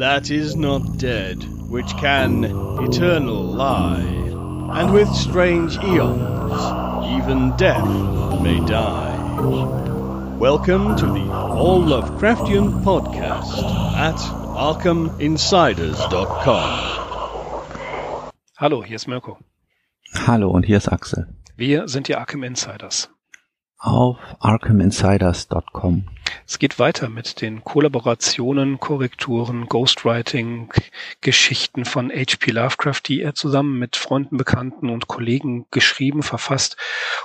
that is not dead, which can eternal lie, and with strange eons, even death may die. Welcome to the All Lovecraftian Podcast at ArkhamInsiders.com. Hallo, hier ist Mirko. Hallo und hier ist Axel. Wir sind die Arkham Insiders. Auf ArkhamInsiders.com. Es geht weiter mit den Kollaborationen, Korrekturen, Ghostwriting, Geschichten von H.P. Lovecraft, die er zusammen mit Freunden, Bekannten und Kollegen geschrieben, verfasst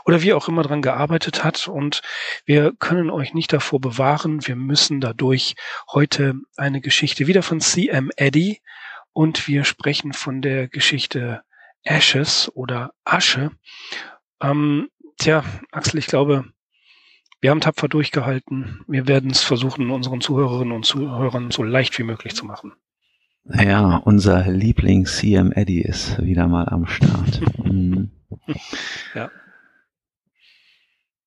oder wie auch immer dran gearbeitet hat. Und wir können euch nicht davor bewahren. Wir müssen dadurch heute eine Geschichte wieder von C.M. Eddy und wir sprechen von der Geschichte Ashes oder Asche. Ähm, tja, Axel, ich glaube, wir haben tapfer durchgehalten. Wir werden es versuchen, unseren Zuhörerinnen und Zuhörern so leicht wie möglich zu machen. Ja, unser Liebling CM Eddy ist wieder mal am Start. Mhm. ja.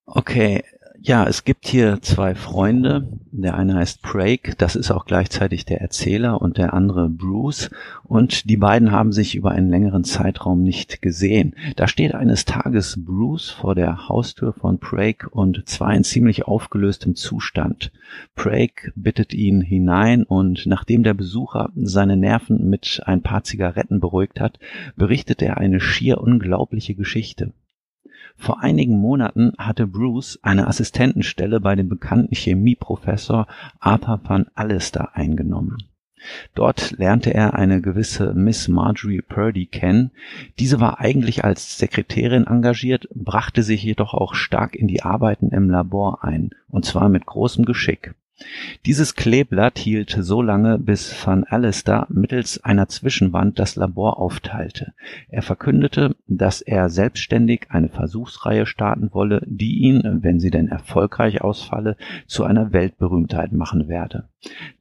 Okay, ja, es gibt hier zwei Freunde. Der eine heißt Craig, das ist auch gleichzeitig der Erzähler, und der andere Bruce. Und die beiden haben sich über einen längeren Zeitraum nicht gesehen. Da steht eines Tages Bruce vor der Haustür von Craig und zwar in ziemlich aufgelöstem Zustand. Craig bittet ihn hinein und nachdem der Besucher seine Nerven mit ein paar Zigaretten beruhigt hat, berichtet er eine schier unglaubliche Geschichte. Vor einigen Monaten hatte Bruce eine Assistentenstelle bei dem bekannten Chemieprofessor Arthur van Allister eingenommen. Dort lernte er eine gewisse Miss Marjorie Purdy kennen. Diese war eigentlich als Sekretärin engagiert, brachte sich jedoch auch stark in die Arbeiten im Labor ein, und zwar mit großem Geschick. Dieses Kleeblatt hielt so lange, bis van Allister mittels einer Zwischenwand das Labor aufteilte. Er verkündete, dass er selbstständig eine Versuchsreihe starten wolle, die ihn, wenn sie denn erfolgreich ausfalle, zu einer Weltberühmtheit machen werde.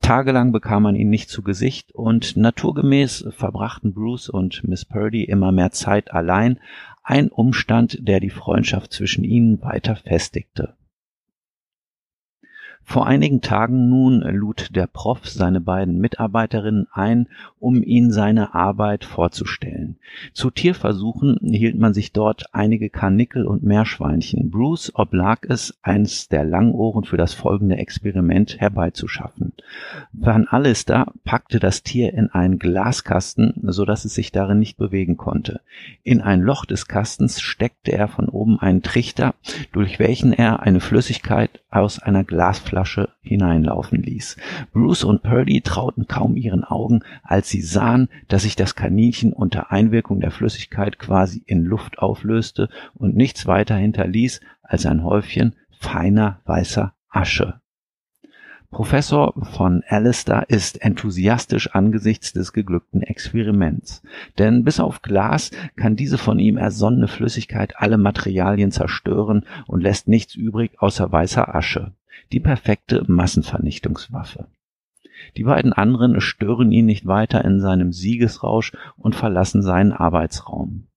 Tagelang bekam man ihn nicht zu Gesicht und naturgemäß verbrachten Bruce und Miss Purdy immer mehr Zeit allein, ein Umstand, der die Freundschaft zwischen ihnen weiter festigte. Vor einigen Tagen nun lud der Prof seine beiden Mitarbeiterinnen ein, um ihnen seine Arbeit vorzustellen. Zu Tierversuchen hielt man sich dort einige Karnickel und Meerschweinchen. Bruce oblag es, eins der Langohren für das folgende Experiment herbeizuschaffen. Van Allister packte das Tier in einen Glaskasten, so dass es sich darin nicht bewegen konnte. In ein Loch des Kastens steckte er von oben einen Trichter, durch welchen er eine Flüssigkeit aus einer Glasflasche Flasche hineinlaufen ließ. Bruce und Purdy trauten kaum ihren Augen, als sie sahen, dass sich das Kaninchen unter Einwirkung der Flüssigkeit quasi in Luft auflöste und nichts weiter hinterließ als ein Häufchen feiner weißer Asche. Professor von Alistair ist enthusiastisch angesichts des geglückten Experiments. Denn bis auf Glas kann diese von ihm ersonnene Flüssigkeit alle Materialien zerstören und lässt nichts übrig außer weißer Asche die perfekte Massenvernichtungswaffe. Die beiden anderen stören ihn nicht weiter in seinem Siegesrausch und verlassen seinen Arbeitsraum.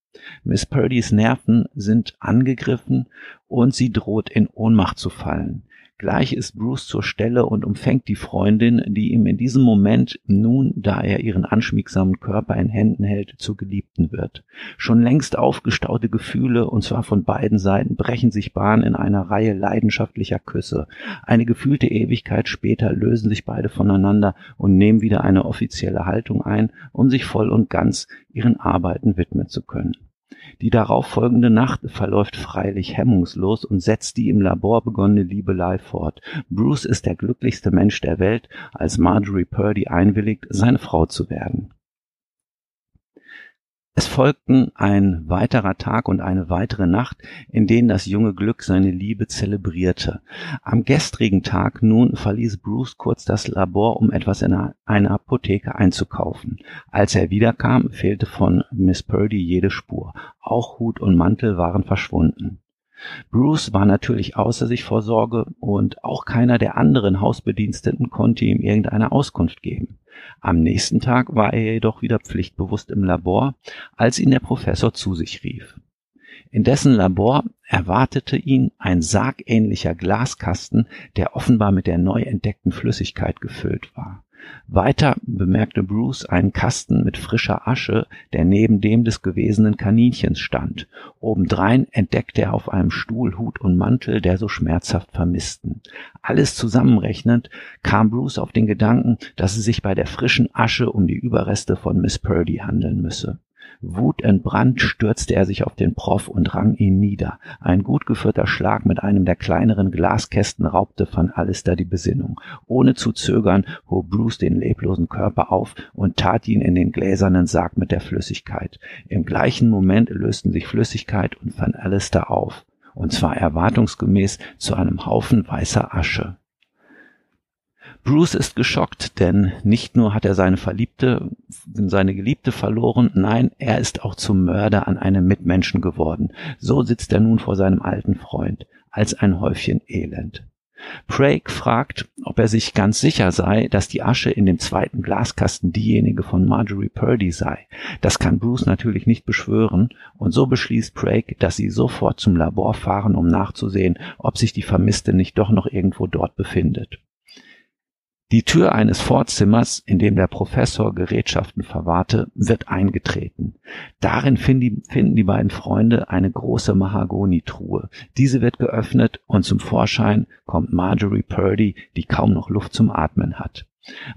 Miss Purdys Nerven sind angegriffen und sie droht in Ohnmacht zu fallen. Gleich ist Bruce zur Stelle und umfängt die Freundin, die ihm in diesem Moment nun, da er ihren anschmiegsamen Körper in Händen hält, zur Geliebten wird. Schon längst aufgestaute Gefühle, und zwar von beiden Seiten, brechen sich Bahn in einer Reihe leidenschaftlicher Küsse. Eine gefühlte Ewigkeit später lösen sich beide voneinander und nehmen wieder eine offizielle Haltung ein, um sich voll und ganz ihren Arbeiten widmen zu können. Die darauffolgende Nacht verläuft freilich hemmungslos und setzt die im Labor begonnene Liebelei fort. Bruce ist der glücklichste Mensch der Welt, als Marjorie Purdy einwilligt, seine Frau zu werden. Es folgten ein weiterer Tag und eine weitere Nacht, in denen das junge Glück seine Liebe zelebrierte. Am gestrigen Tag nun verließ Bruce kurz das Labor, um etwas in einer Apotheke einzukaufen. Als er wiederkam, fehlte von Miss Purdy jede Spur. Auch Hut und Mantel waren verschwunden. Bruce war natürlich außer sich vor Sorge und auch keiner der anderen Hausbediensteten konnte ihm irgendeine Auskunft geben. Am nächsten Tag war er jedoch wieder pflichtbewusst im Labor, als ihn der Professor zu sich rief. In dessen Labor erwartete ihn ein sargähnlicher Glaskasten, der offenbar mit der neu entdeckten Flüssigkeit gefüllt war. Weiter bemerkte Bruce einen Kasten mit frischer Asche, der neben dem des gewesenen Kaninchens stand. Obendrein entdeckte er auf einem Stuhl Hut und Mantel, der so schmerzhaft vermissten. Alles zusammenrechnend kam Bruce auf den Gedanken, dass es sich bei der frischen Asche um die Überreste von Miss Purdy handeln müsse. Wutentbrannt stürzte er sich auf den Prof und rang ihn nieder. Ein gut geführter Schlag mit einem der kleineren Glaskästen raubte van Alister die Besinnung. Ohne zu zögern hob Bruce den leblosen Körper auf und tat ihn in den gläsernen Sarg mit der Flüssigkeit. Im gleichen Moment lösten sich Flüssigkeit und van Alister auf, und zwar erwartungsgemäß zu einem Haufen weißer Asche. Bruce ist geschockt, denn nicht nur hat er seine Verliebte, seine Geliebte verloren, nein, er ist auch zum Mörder an einem Mitmenschen geworden. So sitzt er nun vor seinem alten Freund, als ein Häufchen Elend. Craig fragt, ob er sich ganz sicher sei, dass die Asche in dem zweiten Glaskasten diejenige von Marjorie Purdy sei. Das kann Bruce natürlich nicht beschwören, und so beschließt Craig, dass sie sofort zum Labor fahren, um nachzusehen, ob sich die Vermisste nicht doch noch irgendwo dort befindet. Die Tür eines Vorzimmers, in dem der Professor Gerätschaften verwahrte, wird eingetreten. Darin finden die, beiden Freunde eine große Mahagonitruhe. Diese wird geöffnet und zum Vorschein kommt Marjorie Purdy, die kaum noch Luft zum Atmen hat.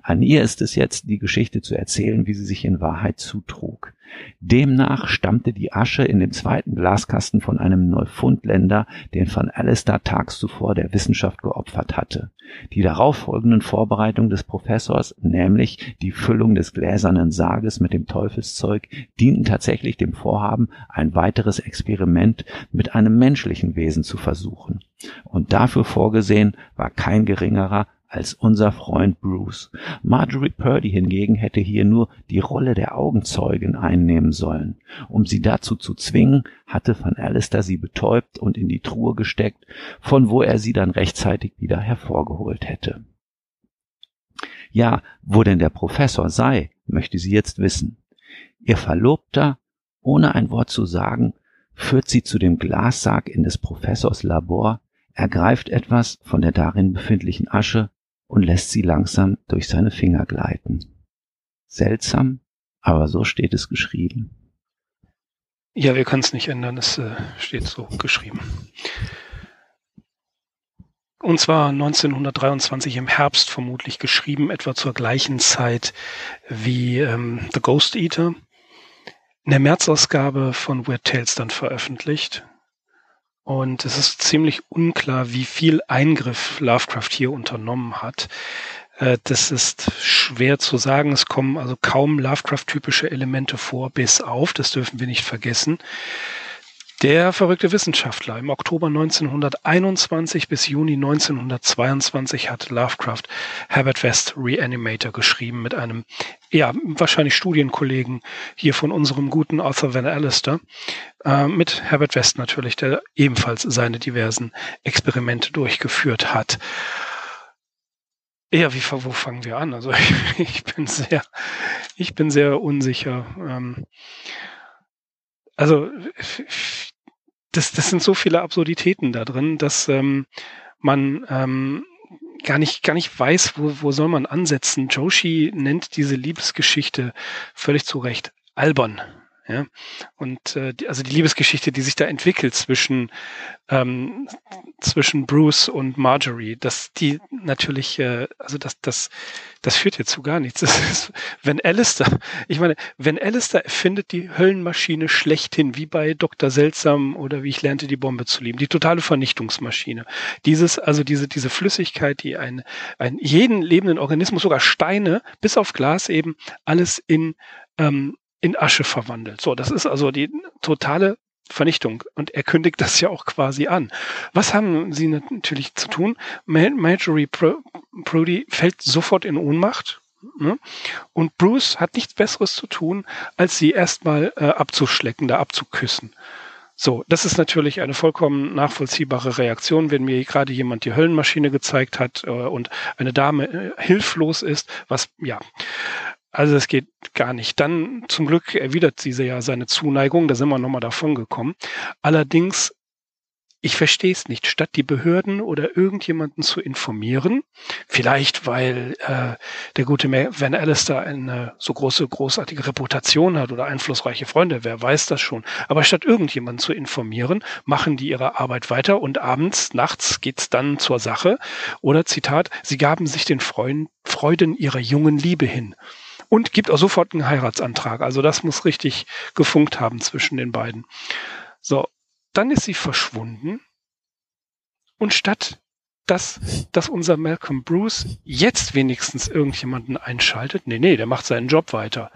An ihr ist es jetzt, die Geschichte zu erzählen, wie sie sich in Wahrheit zutrug. Demnach stammte die Asche in dem zweiten Glaskasten von einem Neufundländer, den van Alistair tags zuvor der Wissenschaft geopfert hatte. Die darauffolgenden Vorbereitungen des Professors, nämlich die Füllung des gläsernen Sarges mit dem Teufelszeug, dienten tatsächlich dem Vorhaben, ein weiteres Experiment mit einem menschlichen Wesen zu versuchen. Und dafür vorgesehen war kein geringerer als unser Freund Bruce. Marjorie Purdy hingegen hätte hier nur die Rolle der Augenzeugin einnehmen sollen. Um sie dazu zu zwingen, hatte Van Alister sie betäubt und in die Truhe gesteckt, von wo er sie dann rechtzeitig wieder hervorgeholt hätte. Ja, wo denn der Professor sei, möchte sie jetzt wissen. Ihr Verlobter, ohne ein Wort zu sagen, führt sie zu dem Glassarg in des Professors Labor, ergreift etwas von der darin befindlichen Asche und lässt sie langsam durch seine Finger gleiten. Seltsam, aber so steht es geschrieben. Ja, wir können es nicht ändern, es äh, steht so geschrieben. Und zwar 1923 im Herbst vermutlich geschrieben, etwa zur gleichen Zeit wie ähm, The Ghost Eater. In der Märzausgabe von Weird Tales dann veröffentlicht. Und es ist ziemlich unklar, wie viel Eingriff Lovecraft hier unternommen hat. Äh, das ist schwer zu sagen. Es kommen also kaum Lovecraft-typische Elemente vor, bis auf, das dürfen wir nicht vergessen, der verrückte Wissenschaftler. Im Oktober 1921 bis Juni 1922 hat Lovecraft Herbert West Reanimator geschrieben mit einem, ja, wahrscheinlich Studienkollegen hier von unserem guten Arthur Van Allister, äh, mit Herbert West natürlich, der ebenfalls seine diversen Experimente durchgeführt hat. Ja, wie, wo fangen wir an? Also ich, ich bin sehr, ich bin sehr unsicher. Ähm, also das, das sind so viele Absurditäten da drin, dass ähm, man ähm, gar nicht, gar nicht weiß, wo, wo soll man ansetzen. Joshi nennt diese Liebesgeschichte völlig zu Recht albern. Ja, und äh, die, also die Liebesgeschichte, die sich da entwickelt zwischen ähm, zwischen Bruce und Marjorie, dass die natürlich, äh, also das das das führt jetzt zu gar nichts. Ist, wenn Alistair, ich meine, wenn Alistair findet die Höllenmaschine schlechthin, wie bei Dr. Seltsam oder wie ich lernte die Bombe zu lieben, die totale Vernichtungsmaschine. Dieses, also diese diese Flüssigkeit, die ein ein jeden lebenden Organismus, sogar Steine, bis auf Glas eben alles in ähm, in Asche verwandelt. So, das ist also die totale Vernichtung. Und er kündigt das ja auch quasi an. Was haben sie natürlich zu tun? Marjorie Prudy fällt sofort in Ohnmacht. Ne? Und Bruce hat nichts Besseres zu tun, als sie erstmal äh, abzuschlecken, da abzuküssen. So, das ist natürlich eine vollkommen nachvollziehbare Reaktion, wenn mir gerade jemand die Höllenmaschine gezeigt hat äh, und eine Dame äh, hilflos ist, was ja. Also es geht gar nicht. Dann zum Glück erwidert sie ja seine Zuneigung, da sind wir nochmal davon gekommen. Allerdings ich verstehe es nicht, statt die Behörden oder irgendjemanden zu informieren, vielleicht weil äh, der gute Van Alistair eine so große, großartige Reputation hat oder einflussreiche Freunde, wer weiß das schon, aber statt irgendjemanden zu informieren, machen die ihre Arbeit weiter und abends, nachts geht's dann zur Sache. Oder Zitat, sie gaben sich den Freuden ihrer jungen Liebe hin und gibt auch sofort einen Heiratsantrag. Also das muss richtig gefunkt haben zwischen den beiden. So, dann ist sie verschwunden und statt dass, dass unser Malcolm Bruce jetzt wenigstens irgendjemanden einschaltet, nee, nee, der macht seinen Job weiter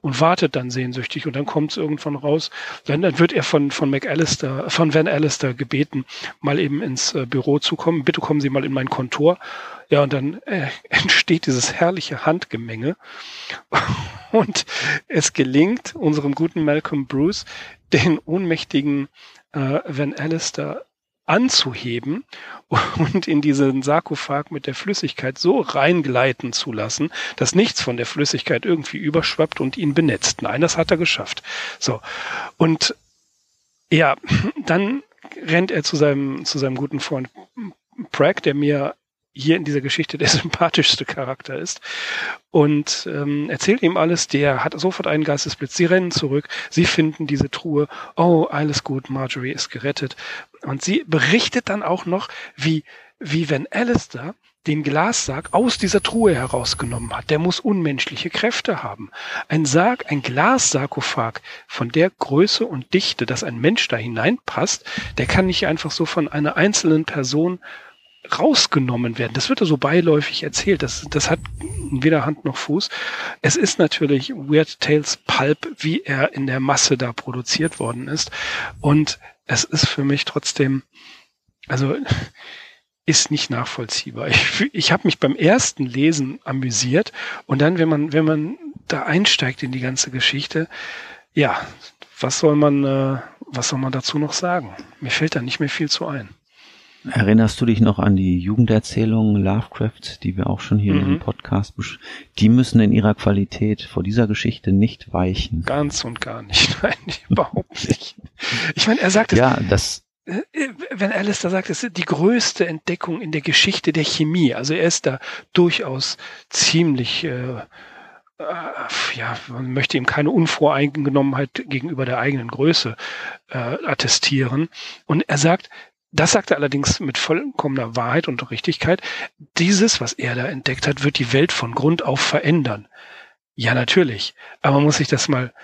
und wartet dann sehnsüchtig und dann kommt es irgendwann raus. Dann, dann wird er von, von McAllister, von Van Allister gebeten, mal eben ins äh, Büro zu kommen. Bitte kommen Sie mal in mein Kontor. Ja, und dann äh, entsteht dieses herrliche Handgemenge. Und es gelingt unserem guten Malcolm Bruce, den ohnmächtigen äh, Van Allister anzuheben und in diesen Sarkophag mit der Flüssigkeit so reingleiten zu lassen, dass nichts von der Flüssigkeit irgendwie überschwappt und ihn benetzt. Nein, das hat er geschafft. So. Und ja, dann rennt er zu seinem, zu seinem guten Freund Prag, der mir hier in dieser Geschichte der sympathischste Charakter ist und ähm, erzählt ihm alles. Der hat sofort einen Geistesblitz. Sie rennen zurück, sie finden diese Truhe. Oh, alles gut, Marjorie ist gerettet. Und sie berichtet dann auch noch, wie wie wenn Alistair den Glassarg aus dieser Truhe herausgenommen hat. Der muss unmenschliche Kräfte haben. Ein Sarg, ein Glassarkophag von der Größe und Dichte, dass ein Mensch da hineinpasst, der kann nicht einfach so von einer einzelnen Person rausgenommen werden. Das wird ja so beiläufig erzählt. Das, das hat weder Hand noch Fuß. Es ist natürlich Weird Tales Pulp, wie er in der Masse da produziert worden ist. Und es ist für mich trotzdem, also ist nicht nachvollziehbar. Ich, ich habe mich beim ersten Lesen amüsiert und dann, wenn man, wenn man da einsteigt in die ganze Geschichte, ja, was soll man, äh, was soll man dazu noch sagen? Mir fällt da nicht mehr viel zu ein. Erinnerst du dich noch an die Jugenderzählungen Lovecraft, die wir auch schon hier mhm. im Podcast Die müssen in ihrer Qualität vor dieser Geschichte nicht weichen. Ganz und gar nicht. Nein, überhaupt nicht. Ich meine, er sagt es. Ja, das. Äh, wenn Alice da sagt, es ist die größte Entdeckung in der Geschichte der Chemie. Also er ist da durchaus ziemlich äh, äh ja, man möchte ihm keine Unvoreingenommenheit gegenüber der eigenen Größe äh, attestieren. Und er sagt, das sagt er allerdings mit vollkommener Wahrheit und Richtigkeit. Dieses, was er da entdeckt hat, wird die Welt von Grund auf verändern. Ja, natürlich. Aber man muss sich das mal,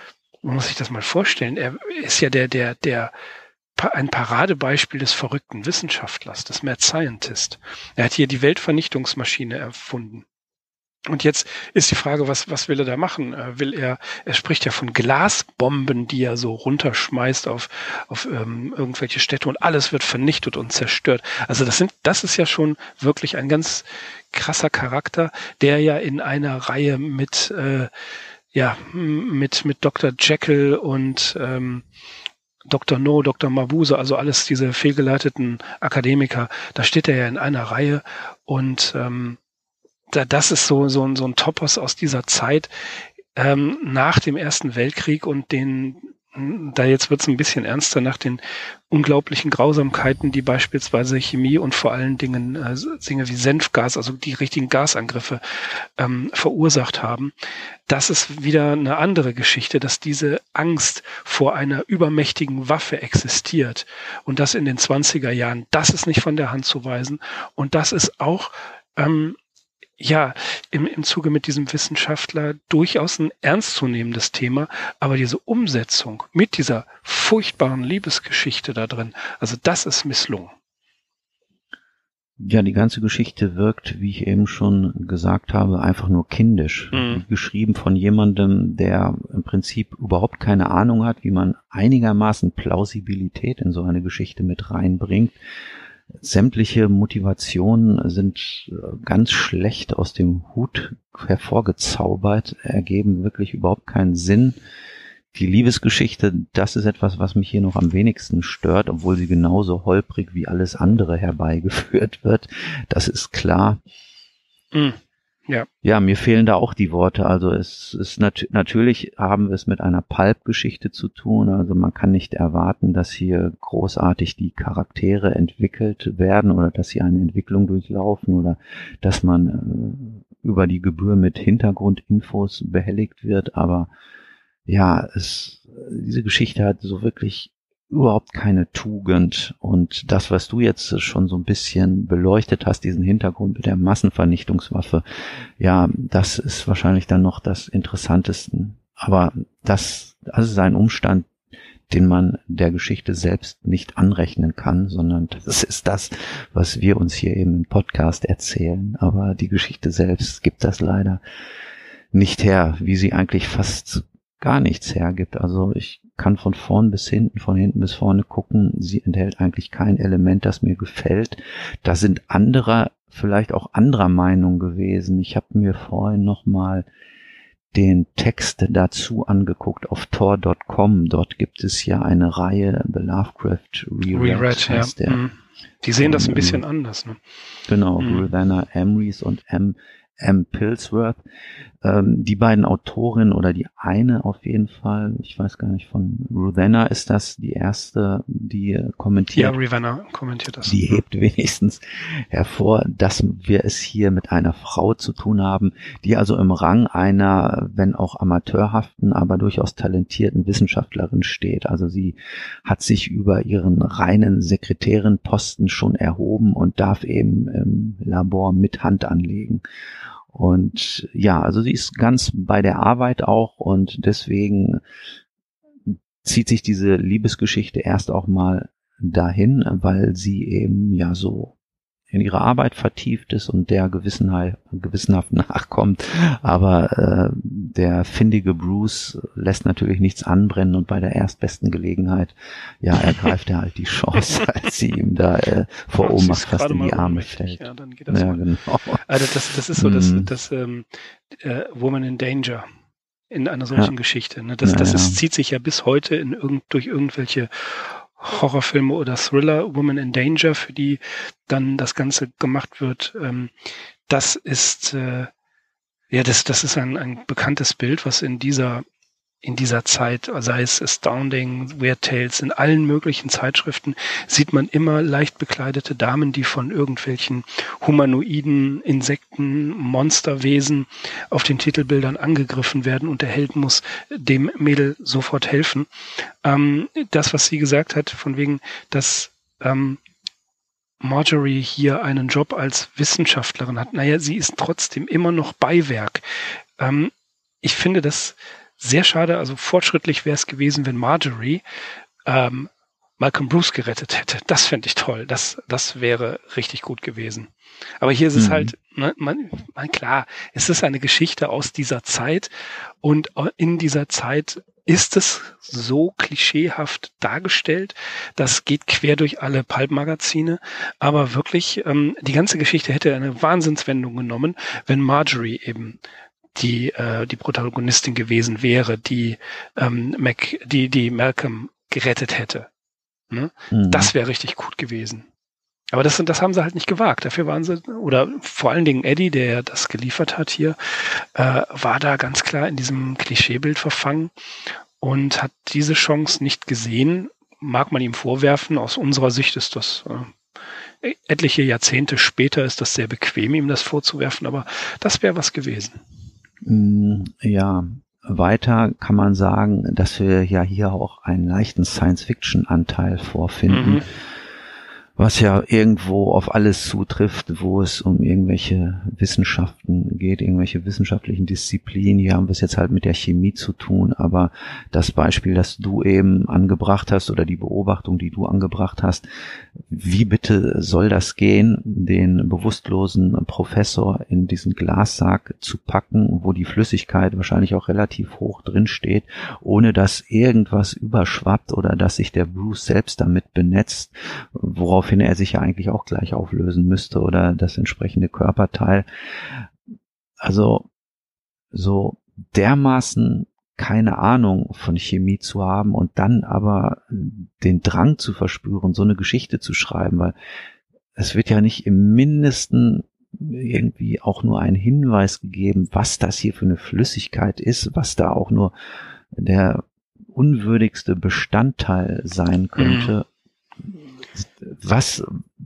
man muss sich das mal vorstellen. Er ist ja der, der, der, ein Paradebeispiel des verrückten Wissenschaftlers, des Mad Scientist. Er hat hier die Weltvernichtungsmaschine erfunden. Und jetzt ist die Frage, was, was will er da machen? Äh, will er, er spricht ja von Glasbomben, die er so runterschmeißt auf, auf ähm, irgendwelche Städte und alles wird vernichtet und zerstört. Also das sind, das ist ja schon wirklich ein ganz krasser Charakter, der ja in einer Reihe mit, äh, ja, mit, mit Dr. Jekyll und ähm, Dr. No, Dr. Mabuse, also alles diese fehlgeleiteten Akademiker, da steht er ja in einer Reihe und ähm, da, das ist so, so, so ein Topos aus dieser Zeit ähm, nach dem Ersten Weltkrieg und den, da jetzt wird's ein bisschen ernster nach den unglaublichen Grausamkeiten, die beispielsweise Chemie und vor allen Dingen äh, Dinge wie Senfgas, also die richtigen Gasangriffe ähm, verursacht haben. Das ist wieder eine andere Geschichte, dass diese Angst vor einer übermächtigen Waffe existiert und das in den 20er Jahren, das ist nicht von der Hand zu weisen und das ist auch ähm, ja, im, im Zuge mit diesem Wissenschaftler durchaus ein ernstzunehmendes Thema, aber diese Umsetzung mit dieser furchtbaren Liebesgeschichte da drin, also das ist misslungen. Ja, die ganze Geschichte wirkt, wie ich eben schon gesagt habe, einfach nur kindisch. Mhm. Geschrieben von jemandem, der im Prinzip überhaupt keine Ahnung hat, wie man einigermaßen Plausibilität in so eine Geschichte mit reinbringt sämtliche Motivationen sind äh, ganz schlecht aus dem Hut hervorgezaubert, ergeben wirklich überhaupt keinen Sinn. Die Liebesgeschichte, das ist etwas, was mich hier noch am wenigsten stört, obwohl sie genauso holprig wie alles andere herbeigeführt wird. Das ist klar. Mhm. Ja. ja, mir fehlen da auch die Worte. Also es ist nat natürlich haben wir es mit einer Pulp-Geschichte zu tun. Also man kann nicht erwarten, dass hier großartig die Charaktere entwickelt werden oder dass sie eine Entwicklung durchlaufen oder dass man äh, über die Gebühr mit Hintergrundinfos behelligt wird. Aber ja, es, diese Geschichte hat so wirklich überhaupt keine Tugend. Und das, was du jetzt schon so ein bisschen beleuchtet hast, diesen Hintergrund mit der Massenvernichtungswaffe, ja, das ist wahrscheinlich dann noch das Interessanteste. Aber das, das ist ein Umstand, den man der Geschichte selbst nicht anrechnen kann, sondern das ist das, was wir uns hier eben im Podcast erzählen. Aber die Geschichte selbst gibt das leider nicht her, wie sie eigentlich fast gar nichts hergibt. Also ich kann von vorn bis hinten, von hinten bis vorne gucken. Sie enthält eigentlich kein Element, das mir gefällt. Da sind andere, vielleicht auch anderer Meinung gewesen. Ich habe mir vorhin noch mal den Text dazu angeguckt auf tor.com. Dort gibt es ja eine Reihe, The Lovecraft Reread, Reread heißt ja. der. Mhm. Die sehen das ein bisschen anders. Ne? Genau, mhm. Rosanna Emrys und M. M. Pillsworth. Ähm, die beiden Autorinnen oder die eine auf jeden Fall, ich weiß gar nicht, von Ruthanna ist das die erste, die kommentiert. Ja, Ravenna kommentiert das. Die hebt wenigstens hervor, dass wir es hier mit einer Frau zu tun haben, die also im Rang einer, wenn auch amateurhaften, aber durchaus talentierten Wissenschaftlerin steht. Also sie hat sich über ihren reinen Sekretärinposten schon erhoben und darf eben im Labor mit Hand anlegen. Und ja, also sie ist ganz bei der Arbeit auch und deswegen zieht sich diese Liebesgeschichte erst auch mal dahin, weil sie eben ja so in ihre Arbeit vertieft ist und der gewissenhaft nachkommt. Aber äh, der findige Bruce lässt natürlich nichts anbrennen und bei der erstbesten Gelegenheit, ja, ergreift er halt die Chance, als sie ihm da äh, vor Ohnmacht fast in die Arme fällt. Ja, dann geht das ja, genau. Also das, das ist so das, mhm. das ähm, äh, Woman in Danger in einer solchen ja. Geschichte. Ne? Das, das ist, zieht sich ja bis heute in irgend, durch irgendwelche Horrorfilme oder Thriller, Woman in Danger, für die dann das Ganze gemacht wird. Ähm, das ist äh, ja das, das ist ein, ein bekanntes Bild, was in dieser in dieser Zeit, sei es Astounding, Weird Tales, in allen möglichen Zeitschriften sieht man immer leicht bekleidete Damen, die von irgendwelchen humanoiden Insekten, Monsterwesen auf den Titelbildern angegriffen werden und der Held muss dem Mädel sofort helfen. Ähm, das, was sie gesagt hat, von wegen, dass ähm, Marjorie hier einen Job als Wissenschaftlerin hat, naja, sie ist trotzdem immer noch Beiwerk. Ähm, ich finde das sehr schade, also fortschrittlich wäre es gewesen, wenn Marjorie ähm, Malcolm Bruce gerettet hätte. Das fände ich toll. Das, das wäre richtig gut gewesen. Aber hier ist es mhm. halt, ne, man, man, klar, es ist eine Geschichte aus dieser Zeit und in dieser Zeit ist es so klischeehaft dargestellt. Das geht quer durch alle Pulp-Magazine. Aber wirklich, ähm, die ganze Geschichte hätte eine Wahnsinnswendung genommen, wenn Marjorie eben die äh, die Protagonistin gewesen wäre, die ähm, Mac, die die Malcolm gerettet hätte. Ne? Mhm. Das wäre richtig gut gewesen. Aber das, das haben sie halt nicht gewagt. Dafür waren sie, oder vor allen Dingen Eddie, der das geliefert hat hier, äh, war da ganz klar in diesem Klischeebild verfangen und hat diese Chance nicht gesehen. Mag man ihm vorwerfen. Aus unserer Sicht ist das äh, etliche Jahrzehnte später ist das sehr bequem, ihm das vorzuwerfen, aber das wäre was gewesen. Mm, ja, weiter kann man sagen, dass wir ja hier auch einen leichten Science-Fiction-Anteil vorfinden. Mhm was ja irgendwo auf alles zutrifft, wo es um irgendwelche Wissenschaften geht, irgendwelche wissenschaftlichen Disziplinen. Hier haben wir es jetzt halt mit der Chemie zu tun, aber das Beispiel, das du eben angebracht hast oder die Beobachtung, die du angebracht hast, wie bitte soll das gehen, den bewusstlosen Professor in diesen Glassack zu packen, wo die Flüssigkeit wahrscheinlich auch relativ hoch drin steht, ohne dass irgendwas überschwappt oder dass sich der Bruce selbst damit benetzt, worauf woraufhin er sich ja eigentlich auch gleich auflösen müsste oder das entsprechende Körperteil. Also so dermaßen keine Ahnung von Chemie zu haben und dann aber den Drang zu verspüren, so eine Geschichte zu schreiben, weil es wird ja nicht im mindesten irgendwie auch nur einen Hinweis gegeben, was das hier für eine Flüssigkeit ist, was da auch nur der unwürdigste Bestandteil sein könnte. Mhm. Was,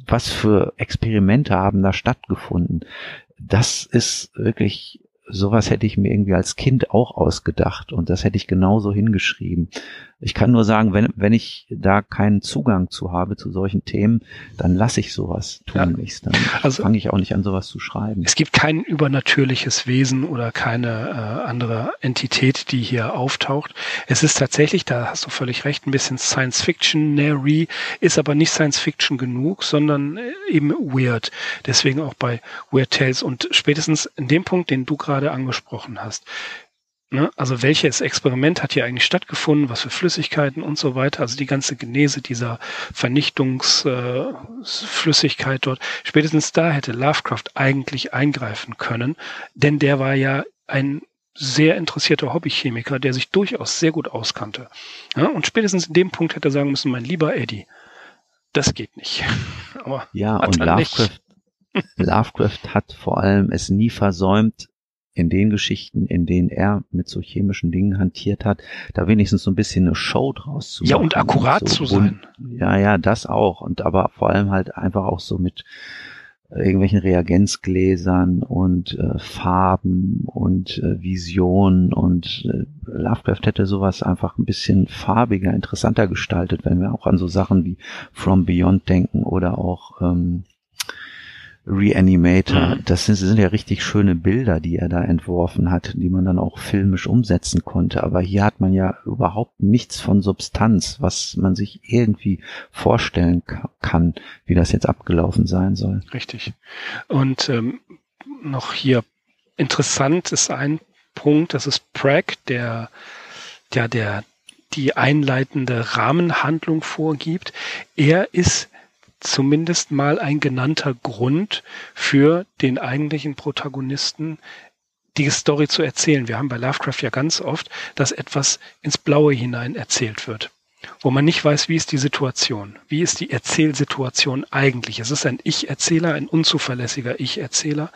was für Experimente haben da stattgefunden? Das ist wirklich sowas hätte ich mir irgendwie als Kind auch ausgedacht und das hätte ich genauso hingeschrieben. Ich kann nur sagen, wenn, wenn ich da keinen Zugang zu habe zu solchen Themen, dann lasse ich sowas tunlichst. Dann also, fange ich auch nicht an, sowas zu schreiben. Es gibt kein übernatürliches Wesen oder keine äh, andere Entität, die hier auftaucht. Es ist tatsächlich, da hast du völlig recht, ein bisschen Science Fiction, Nary, ist aber nicht Science Fiction genug, sondern äh, eben weird. Deswegen auch bei Weird Tales und spätestens in dem Punkt, den du gerade angesprochen hast, Ne? Also welches Experiment hat hier eigentlich stattgefunden, was für Flüssigkeiten und so weiter. Also die ganze Genese dieser Vernichtungsflüssigkeit äh, dort. Spätestens da hätte Lovecraft eigentlich eingreifen können, denn der war ja ein sehr interessierter Hobbychemiker, der sich durchaus sehr gut auskannte. Ja? Und spätestens in dem Punkt hätte er sagen müssen, mein lieber Eddie, das geht nicht. Aber ja, und Lovecraft, Lovecraft hat vor allem es nie versäumt, in den Geschichten, in denen er mit so chemischen Dingen hantiert hat, da wenigstens so ein bisschen eine Show draus zu machen. Ja, und akkurat und so, zu sein. ja, ja, das auch. Und aber vor allem halt einfach auch so mit äh, irgendwelchen Reagenzgläsern und äh, Farben und äh, Visionen und äh, Lovecraft hätte sowas einfach ein bisschen farbiger, interessanter gestaltet, wenn wir auch an so Sachen wie From Beyond denken oder auch ähm, Reanimator. Mhm. Das sind, sind ja richtig schöne Bilder, die er da entworfen hat, die man dann auch filmisch umsetzen konnte. Aber hier hat man ja überhaupt nichts von Substanz, was man sich irgendwie vorstellen kann, wie das jetzt abgelaufen sein soll. Richtig. Und ähm, noch hier interessant ist ein Punkt, das ist Prag, der, der, der die einleitende Rahmenhandlung vorgibt. Er ist zumindest mal ein genannter Grund für den eigentlichen Protagonisten, die Story zu erzählen. Wir haben bei Lovecraft ja ganz oft, dass etwas ins Blaue hinein erzählt wird, wo man nicht weiß, wie ist die Situation, wie ist die Erzählsituation eigentlich. Es ist ein Ich-Erzähler, ein unzuverlässiger Ich-Erzähler,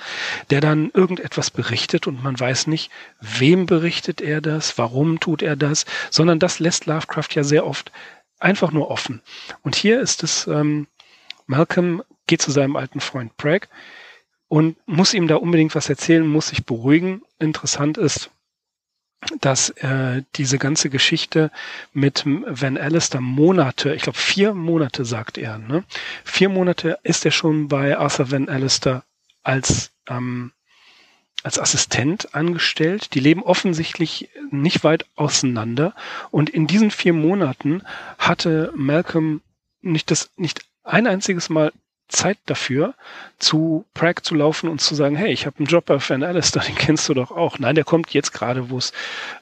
der dann irgendetwas berichtet und man weiß nicht, wem berichtet er das, warum tut er das, sondern das lässt Lovecraft ja sehr oft einfach nur offen. Und hier ist es ähm, Malcolm geht zu seinem alten Freund Prag und muss ihm da unbedingt was erzählen, muss sich beruhigen. Interessant ist, dass äh, diese ganze Geschichte mit Van Alistair Monate, ich glaube vier Monate sagt er, ne? vier Monate ist er schon bei Arthur Van Alistair als ähm, als Assistent angestellt. Die leben offensichtlich nicht weit auseinander. Und in diesen vier Monaten hatte Malcolm nicht das, nicht ein einziges Mal Zeit dafür, zu Prag zu laufen und zu sagen, hey, ich habe einen Job bei Fan Alistair, den kennst du doch auch. Nein, der kommt jetzt gerade, wo es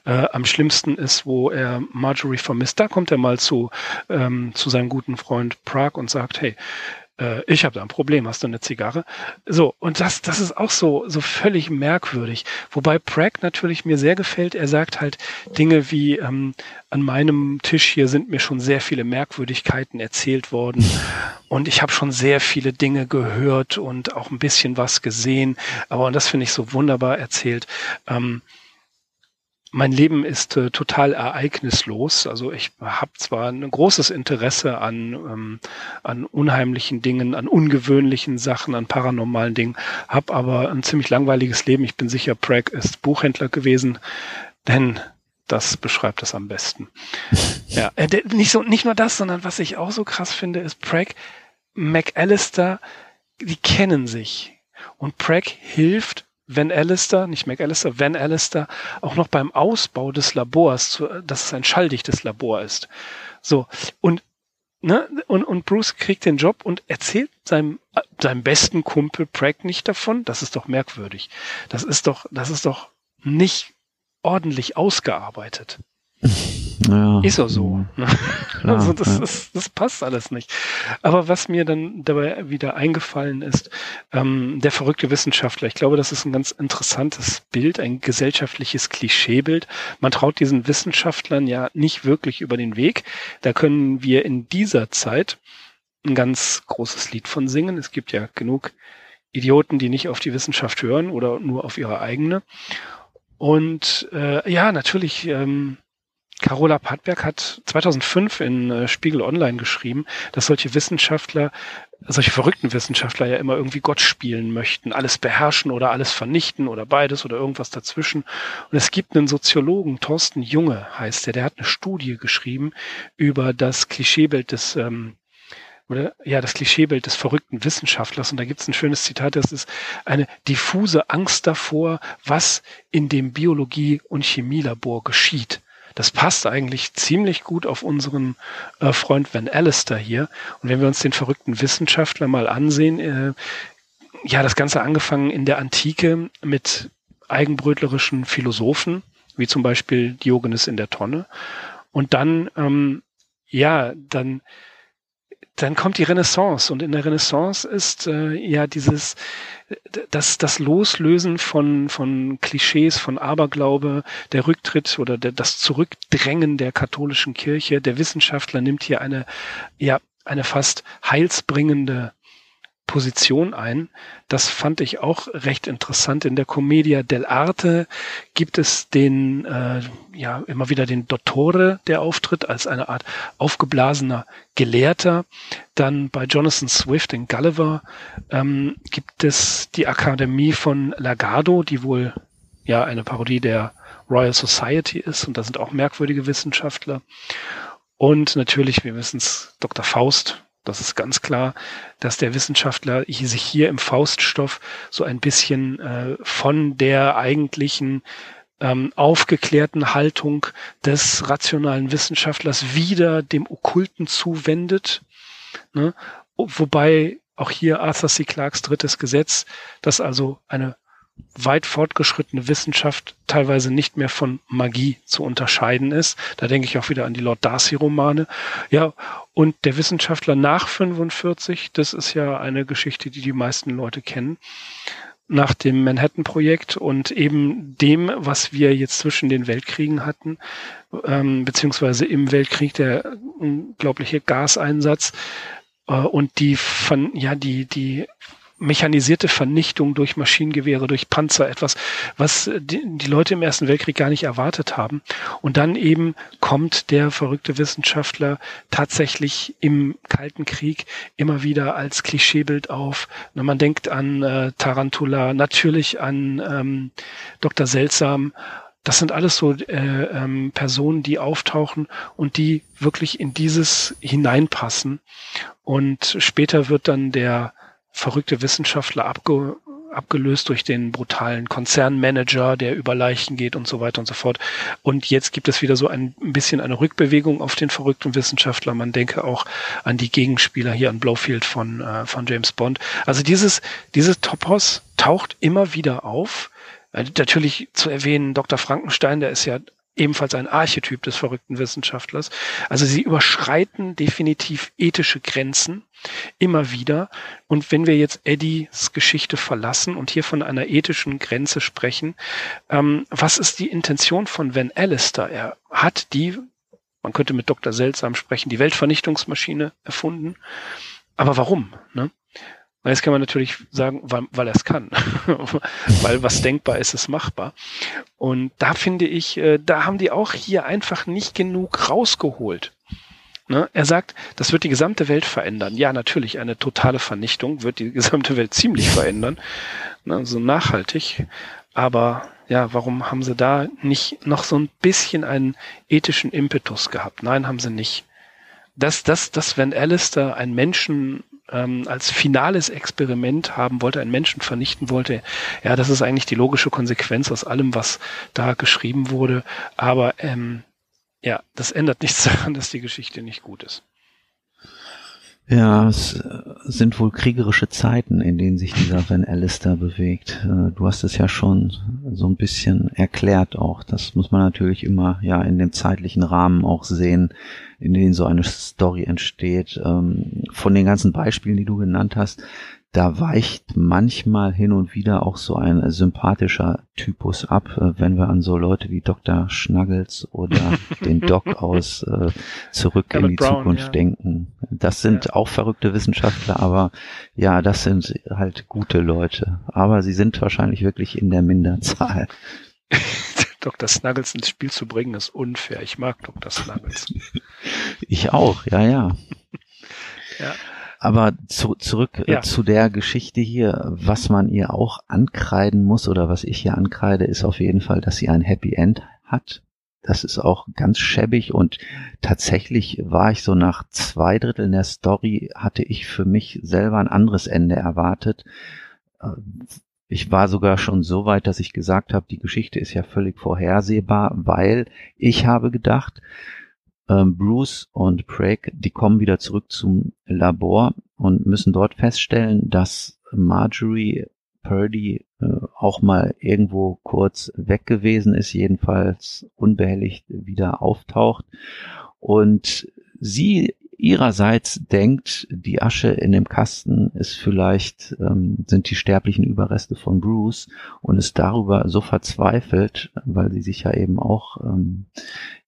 äh, am schlimmsten ist, wo er Marjorie vermisst. Da kommt er mal zu, ähm, zu seinem guten Freund Prag und sagt, hey, äh, ich habe da ein Problem, hast du eine Zigarre? So, und das, das ist auch so, so völlig merkwürdig. Wobei Prag natürlich mir sehr gefällt. Er sagt halt Dinge wie, ähm, an meinem Tisch hier sind mir schon sehr viele Merkwürdigkeiten erzählt worden. Und ich habe schon sehr viele Dinge gehört und auch ein bisschen was gesehen. Aber und das finde ich so wunderbar erzählt. Ähm, mein Leben ist äh, total ereignislos. Also ich habe zwar ein großes Interesse an, ähm, an unheimlichen Dingen, an ungewöhnlichen Sachen, an paranormalen Dingen, habe aber ein ziemlich langweiliges Leben. Ich bin sicher, Prag ist Buchhändler gewesen, denn das beschreibt es am besten. ja, äh, nicht so, nicht nur das, sondern was ich auch so krass finde, ist Prag, McAllister, die kennen sich. Und Prag hilft Van Allister, nicht McAllister, Van Allister, auch noch beim Ausbau des Labors, dass es ein schalldichtes Labor ist. So, und, ne, und, und Bruce kriegt den Job und erzählt seinem, seinem besten Kumpel Prag nicht davon. Das ist doch merkwürdig. Das ist doch, das ist doch nicht ordentlich ausgearbeitet. Ja. Ist auch so. Ne? Klar, also das, ja. ist, das passt alles nicht. Aber was mir dann dabei wieder eingefallen ist, ähm, der verrückte Wissenschaftler, ich glaube, das ist ein ganz interessantes Bild, ein gesellschaftliches Klischeebild. Man traut diesen Wissenschaftlern ja nicht wirklich über den Weg. Da können wir in dieser Zeit ein ganz großes Lied von singen. Es gibt ja genug Idioten, die nicht auf die Wissenschaft hören oder nur auf ihre eigene. Und äh, ja, natürlich, ähm, Carola Padberg hat 2005 in äh, Spiegel Online geschrieben, dass solche Wissenschaftler, solche verrückten Wissenschaftler ja immer irgendwie Gott spielen möchten, alles beherrschen oder alles vernichten oder beides oder irgendwas dazwischen. Und es gibt einen Soziologen, Thorsten Junge heißt der, der hat eine Studie geschrieben über das Klischeebild des ähm, oder ja, das Klischeebild des verrückten Wissenschaftlers. Und da gibt es ein schönes Zitat, das ist eine diffuse Angst davor, was in dem Biologie- und Chemielabor geschieht. Das passt eigentlich ziemlich gut auf unseren äh, Freund Van Allister hier. Und wenn wir uns den verrückten Wissenschaftler mal ansehen, äh, ja, das Ganze angefangen in der Antike mit eigenbrötlerischen Philosophen, wie zum Beispiel Diogenes in der Tonne. Und dann, ähm, ja, dann dann kommt die Renaissance. Und in der Renaissance ist äh, ja dieses das das Loslösen von von Klischees von Aberglaube der Rücktritt oder der, das Zurückdrängen der katholischen Kirche der Wissenschaftler nimmt hier eine ja eine fast heilsbringende Position ein. Das fand ich auch recht interessant. In der Commedia dell'arte gibt es den, äh, ja, immer wieder den Dottore, der auftritt als eine Art aufgeblasener Gelehrter. Dann bei Jonathan Swift in Gulliver ähm, gibt es die Akademie von Lagardo, die wohl ja eine Parodie der Royal Society ist und da sind auch merkwürdige Wissenschaftler. Und natürlich, wir wissen es, Dr. Faust, das ist ganz klar, dass der Wissenschaftler sich hier im Fauststoff so ein bisschen äh, von der eigentlichen ähm, aufgeklärten Haltung des rationalen Wissenschaftlers wieder dem Okkulten zuwendet. Ne? Wobei auch hier Arthur C. Clarks drittes Gesetz, das also eine weit fortgeschrittene Wissenschaft teilweise nicht mehr von Magie zu unterscheiden ist. Da denke ich auch wieder an die Lord Darcy-Romane. Ja, und der Wissenschaftler nach 45, das ist ja eine Geschichte, die die meisten Leute kennen, nach dem Manhattan-Projekt und eben dem, was wir jetzt zwischen den Weltkriegen hatten, ähm, beziehungsweise im Weltkrieg der unglaubliche Gaseinsatz äh, und die von, ja, die, die mechanisierte Vernichtung durch Maschinengewehre, durch Panzer, etwas, was die, die, Leute im Ersten Weltkrieg gar nicht erwartet haben. Und dann eben kommt der verrückte Wissenschaftler tatsächlich im Kalten Krieg immer wieder als Klischeebild auf. Man denkt an äh, Tarantula, natürlich an ähm, Dr. Seltsam. Das sind alles so äh, ähm, Personen, die auftauchen und die wirklich in dieses hineinpassen. Und später wird dann der verrückte Wissenschaftler abge abgelöst durch den brutalen Konzernmanager, der über Leichen geht und so weiter und so fort. Und jetzt gibt es wieder so ein bisschen eine Rückbewegung auf den verrückten Wissenschaftler. Man denke auch an die Gegenspieler hier an Blowfield von, äh, von James Bond. Also dieses, dieses Topos taucht immer wieder auf. Äh, natürlich zu erwähnen, Dr. Frankenstein, der ist ja ebenfalls ein Archetyp des verrückten Wissenschaftlers. Also sie überschreiten definitiv ethische Grenzen immer wieder. Und wenn wir jetzt Eddies Geschichte verlassen und hier von einer ethischen Grenze sprechen, ähm, was ist die Intention von Van Allister? Er hat die, man könnte mit Dr. Seltsam sprechen, die Weltvernichtungsmaschine erfunden. Aber warum? Ne? Jetzt kann man natürlich sagen, weil, weil er es kann. weil was denkbar ist, ist machbar. Und da finde ich, äh, da haben die auch hier einfach nicht genug rausgeholt. Ne? Er sagt, das wird die gesamte Welt verändern. Ja, natürlich, eine totale Vernichtung wird die gesamte Welt ziemlich verändern. Ne? So nachhaltig. Aber ja, warum haben sie da nicht noch so ein bisschen einen ethischen Impetus gehabt? Nein, haben sie nicht. Dass, dass, dass wenn Alistair einen Menschen ähm, als finales Experiment haben wollte, einen Menschen vernichten wollte, ja, das ist eigentlich die logische Konsequenz aus allem, was da geschrieben wurde. Aber ähm, ja, das ändert nichts daran, dass die Geschichte nicht gut ist. Ja, es äh, sind wohl kriegerische Zeiten, in denen sich dieser Van Alistair bewegt. Äh, du hast es ja schon so ein bisschen erklärt auch. Das muss man natürlich immer ja in dem zeitlichen Rahmen auch sehen, in dem so eine Story entsteht. Ähm, von den ganzen Beispielen, die du genannt hast, da weicht manchmal hin und wieder auch so ein sympathischer Typus ab, äh, wenn wir an so Leute wie Dr. Schnuggles oder den Doc aus äh, Zurück in die Brown, Zukunft ja. denken. Das sind ja. auch verrückte Wissenschaftler, aber ja, das sind halt gute Leute. Aber sie sind wahrscheinlich wirklich in der Minderzahl. Dr. Snuggles ins Spiel zu bringen, ist unfair. Ich mag Dr. Snuggles. ich auch, ja, ja. ja. Aber zu, zurück äh, ja. zu der Geschichte hier, was man ihr auch ankreiden muss oder was ich hier ankreide, ist auf jeden Fall, dass sie ein Happy End hat. Das ist auch ganz schäbig und tatsächlich war ich so nach zwei Dritteln der Story, hatte ich für mich selber ein anderes Ende erwartet. Äh, ich war sogar schon so weit, dass ich gesagt habe, die Geschichte ist ja völlig vorhersehbar, weil ich habe gedacht, ähm, Bruce und Craig, die kommen wieder zurück zum Labor und müssen dort feststellen, dass Marjorie Purdy äh, auch mal irgendwo kurz weg gewesen ist, jedenfalls unbehelligt wieder auftaucht. Und sie ihrerseits denkt, die Asche in dem Kasten ist vielleicht, ähm, sind die sterblichen Überreste von Bruce und ist darüber so verzweifelt, weil sie sich ja eben auch ähm,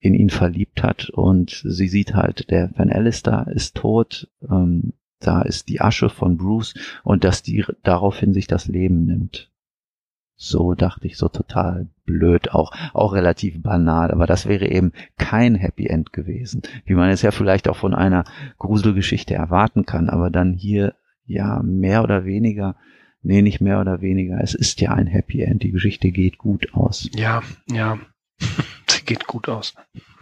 in ihn verliebt hat und sie sieht halt, der Van Alistair ist tot, ähm, da ist die Asche von Bruce und dass die daraufhin sich das Leben nimmt. So dachte ich, so total blöd, auch, auch relativ banal, aber das wäre eben kein Happy End gewesen, wie man es ja vielleicht auch von einer Gruselgeschichte erwarten kann, aber dann hier, ja, mehr oder weniger, nee, nicht mehr oder weniger, es ist ja ein Happy End, die Geschichte geht gut aus. Ja, ja, sie geht gut aus.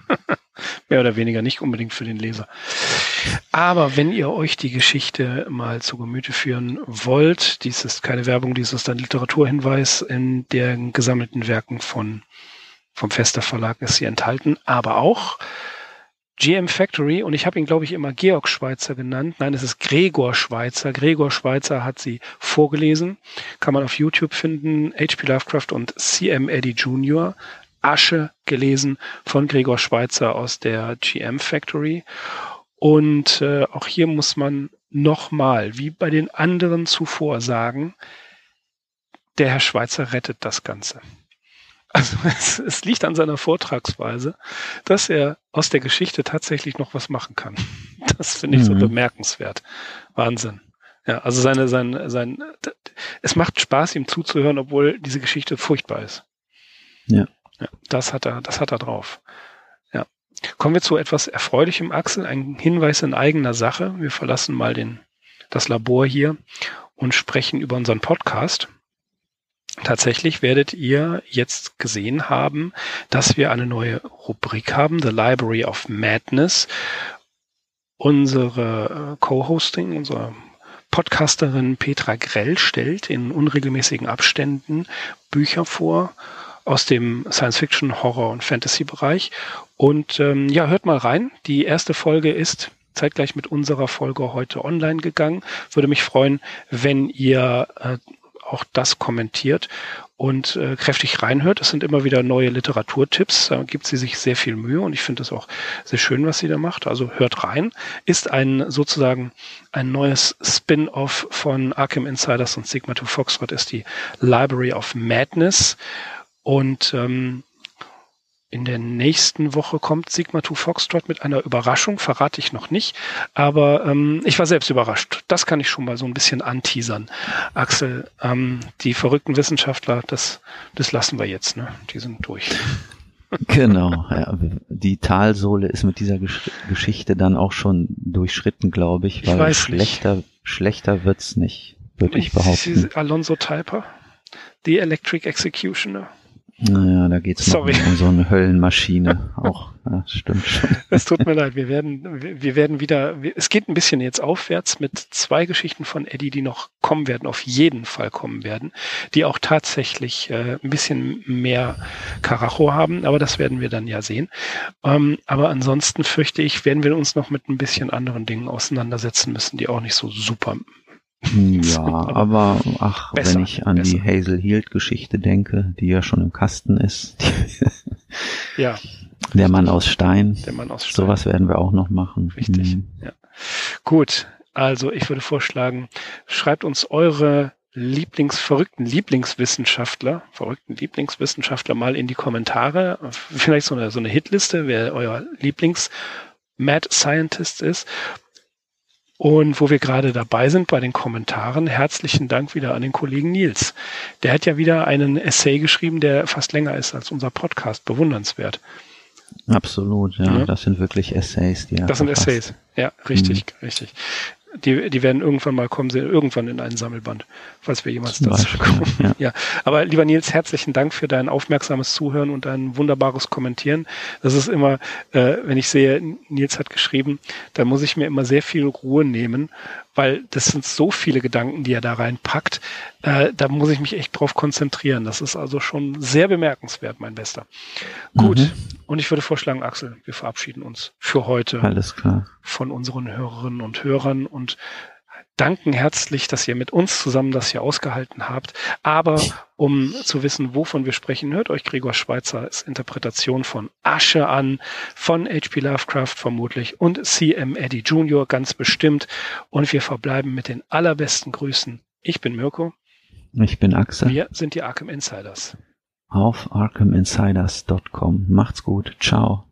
Mehr oder weniger nicht unbedingt für den Leser. Aber wenn ihr euch die Geschichte mal zu Gemüte führen wollt, dies ist keine Werbung, dies ist ein Literaturhinweis, in den gesammelten Werken von, vom Fester Verlag ist sie enthalten, aber auch GM Factory und ich habe ihn, glaube ich, immer Georg Schweizer genannt. Nein, es ist Gregor Schweizer. Gregor Schweizer hat sie vorgelesen. Kann man auf YouTube finden. H.P. Lovecraft und C.M. Eddy Jr. Asche gelesen von Gregor Schweizer aus der GM Factory. Und äh, auch hier muss man nochmal, wie bei den anderen zuvor sagen, der Herr Schweizer rettet das Ganze. Also es, es liegt an seiner Vortragsweise, dass er aus der Geschichte tatsächlich noch was machen kann. Das finde ich mhm. so bemerkenswert. Wahnsinn. Ja, also seine, sein, sein, es macht Spaß, ihm zuzuhören, obwohl diese Geschichte furchtbar ist. Ja. Ja, das hat er, das hat er drauf. Ja. Kommen wir zu etwas Erfreulichem, Axel. Ein Hinweis in eigener Sache. Wir verlassen mal den, das Labor hier und sprechen über unseren Podcast. Tatsächlich werdet ihr jetzt gesehen haben, dass wir eine neue Rubrik haben, The Library of Madness. Unsere äh, Co-Hosting, unsere Podcasterin Petra Grell stellt in unregelmäßigen Abständen Bücher vor aus dem Science-Fiction, Horror und Fantasy-Bereich. Und ähm, ja, hört mal rein. Die erste Folge ist zeitgleich mit unserer Folge heute online gegangen. Würde mich freuen, wenn ihr äh, auch das kommentiert und äh, kräftig reinhört. Es sind immer wieder neue Literaturtipps. Da gibt sie sich sehr viel Mühe und ich finde es auch sehr schön, was sie da macht. Also hört rein. Ist ein sozusagen ein neues Spin-off von Arkham Insiders und Sigma 2 Foxtrot ist die Library of Madness. Und ähm, in der nächsten Woche kommt Sigma 2 Foxtrot mit einer Überraschung, verrate ich noch nicht. Aber ähm, ich war selbst überrascht. Das kann ich schon mal so ein bisschen anteasern. Axel, ähm, die verrückten Wissenschaftler, das, das lassen wir jetzt. Ne? Die sind durch. Genau, ja, die Talsohle ist mit dieser Gesch Geschichte dann auch schon durchschritten, glaube ich, weil ich schlechter, nicht. schlechter wird's nicht, würde ich behaupten. Alonso Typer, The Electric Executioner. Naja, da geht's noch um so eine Höllenmaschine. Auch, ja, stimmt schon. Es tut mir leid, wir werden, wir werden wieder, es geht ein bisschen jetzt aufwärts mit zwei Geschichten von Eddie, die noch kommen werden, auf jeden Fall kommen werden, die auch tatsächlich äh, ein bisschen mehr Karacho haben, aber das werden wir dann ja sehen. Ähm, aber ansonsten fürchte ich, werden wir uns noch mit ein bisschen anderen Dingen auseinandersetzen müssen, die auch nicht so super ja, aber ach, besser, wenn ich an besser. die Hazel Hield Geschichte denke, die ja schon im Kasten ist. ja. Der Mann aus Stein. Der Mann aus Stein. Sowas werden wir auch noch machen. Richtig. Mhm. Ja. Gut. Also ich würde vorschlagen, schreibt uns eure Lieblings, verrückten Lieblingswissenschaftler, verrückten Lieblingswissenschaftler mal in die Kommentare. Vielleicht so eine, so eine Hitliste, wer euer Lieblings Mad Scientist ist. Und wo wir gerade dabei sind bei den Kommentaren, herzlichen Dank wieder an den Kollegen Nils. Der hat ja wieder einen Essay geschrieben, der fast länger ist als unser Podcast. Bewundernswert. Absolut, ja. ja. Das sind wirklich Essays, die Das sind Essays, ja, richtig, mhm. richtig die, die werden irgendwann mal kommen, irgendwann in einen Sammelband, falls wir jemals Zum dazu kommen. Ja. ja. Aber lieber Nils, herzlichen Dank für dein aufmerksames Zuhören und dein wunderbares Kommentieren. Das ist immer, äh, wenn ich sehe, Nils hat geschrieben, da muss ich mir immer sehr viel Ruhe nehmen, weil das sind so viele Gedanken, die er da reinpackt. Äh, da muss ich mich echt drauf konzentrieren. Das ist also schon sehr bemerkenswert, mein Bester. Gut. Mhm. Und ich würde vorschlagen, Axel, wir verabschieden uns für heute. Alles klar. Von unseren Hörerinnen und Hörern und danken herzlich, dass ihr mit uns zusammen das hier ausgehalten habt. Aber um zu wissen, wovon wir sprechen, hört euch Gregor Schweizers Interpretation von Asche an, von H.P. Lovecraft vermutlich und C.M. Eddie Jr. ganz bestimmt. Und wir verbleiben mit den allerbesten Grüßen. Ich bin Mirko. Ich bin Axel. Wir sind die Arkham Insiders. Auf arkhaminsiders.com. Macht's gut. Ciao.